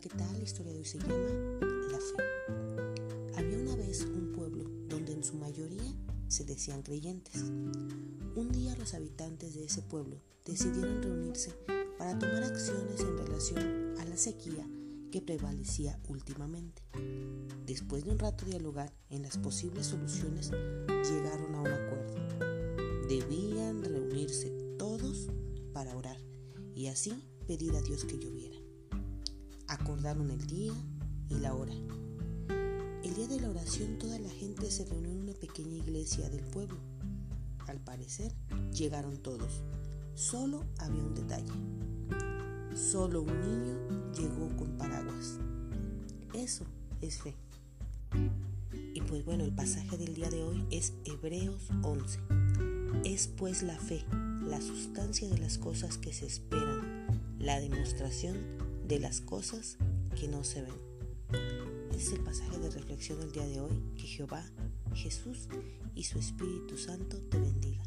¿qué tal? La historia de hoy se llama La Fe. Había una vez un pueblo donde en su mayoría se decían creyentes. Un día los habitantes de ese pueblo decidieron reunirse para tomar acciones en relación a la sequía que prevalecía últimamente. Después de un rato dialogar en las posibles soluciones, llegaron a un acuerdo. Debían reunirse todos para orar y así pedir a Dios que lloviera. Acordaron el día y la hora. El día de la oración toda la gente se reunió en una pequeña iglesia del pueblo. Al parecer llegaron todos. Solo había un detalle. Solo un niño llegó con paraguas. Eso es fe. Y pues bueno, el pasaje del día de hoy es Hebreos 11. Es pues la fe, la sustancia de las cosas que se esperan, la demostración de las cosas que no se ven. Es el pasaje de reflexión del día de hoy. Que Jehová, Jesús y su Espíritu Santo te bendiga.